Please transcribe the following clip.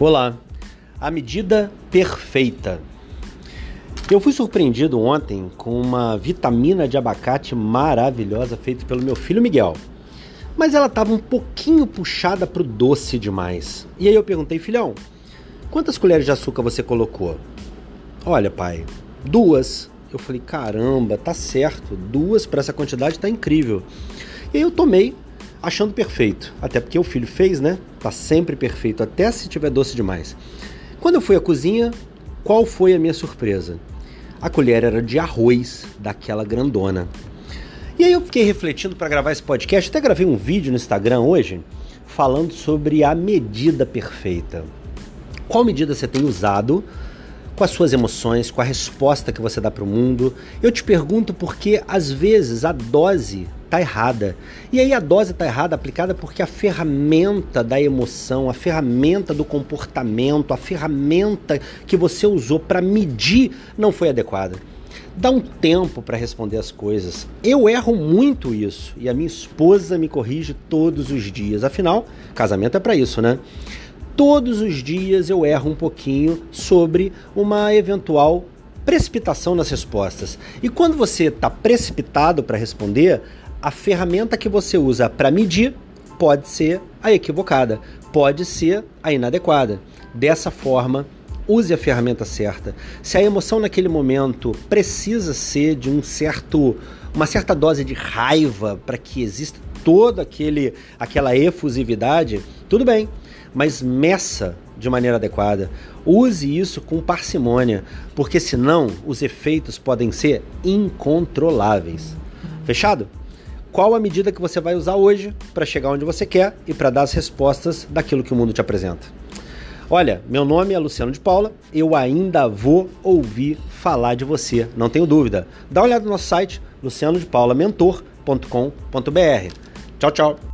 Olá, a medida perfeita. Eu fui surpreendido ontem com uma vitamina de abacate maravilhosa feita pelo meu filho Miguel. Mas ela estava um pouquinho puxada para o doce demais. E aí eu perguntei, filhão, quantas colheres de açúcar você colocou? Olha, pai, duas. Eu falei, caramba, tá certo, duas para essa quantidade tá incrível. E aí eu tomei achando perfeito. Até porque o filho fez, né? Tá sempre perfeito, até se tiver doce demais. Quando eu fui à cozinha, qual foi a minha surpresa? A colher era de arroz, daquela grandona. E aí eu fiquei refletindo para gravar esse podcast, até gravei um vídeo no Instagram hoje falando sobre a medida perfeita. Qual medida você tem usado com as suas emoções, com a resposta que você dá para o mundo? Eu te pergunto porque às vezes a dose está errada. E aí a dose está errada aplicada porque a ferramenta da emoção, a ferramenta do comportamento, a ferramenta que você usou para medir não foi adequada. Dá um tempo para responder as coisas. Eu erro muito isso e a minha esposa me corrige todos os dias. Afinal, casamento é para isso, né? Todos os dias eu erro um pouquinho sobre uma eventual precipitação nas respostas. E quando você está precipitado para responder, a ferramenta que você usa para medir pode ser a equivocada, pode ser a inadequada. Dessa forma, use a ferramenta certa. Se a emoção naquele momento precisa ser de um certo, uma certa dose de raiva para que exista toda aquele, aquela efusividade, tudo bem, mas meça de maneira adequada. Use isso com parcimônia, porque senão os efeitos podem ser incontroláveis. Fechado? Qual a medida que você vai usar hoje para chegar onde você quer e para dar as respostas daquilo que o mundo te apresenta. Olha, meu nome é Luciano de Paula, eu ainda vou ouvir falar de você, não tenho dúvida. Dá uma olhada no nosso site lucianodepaulamentor.com.br. Tchau, tchau.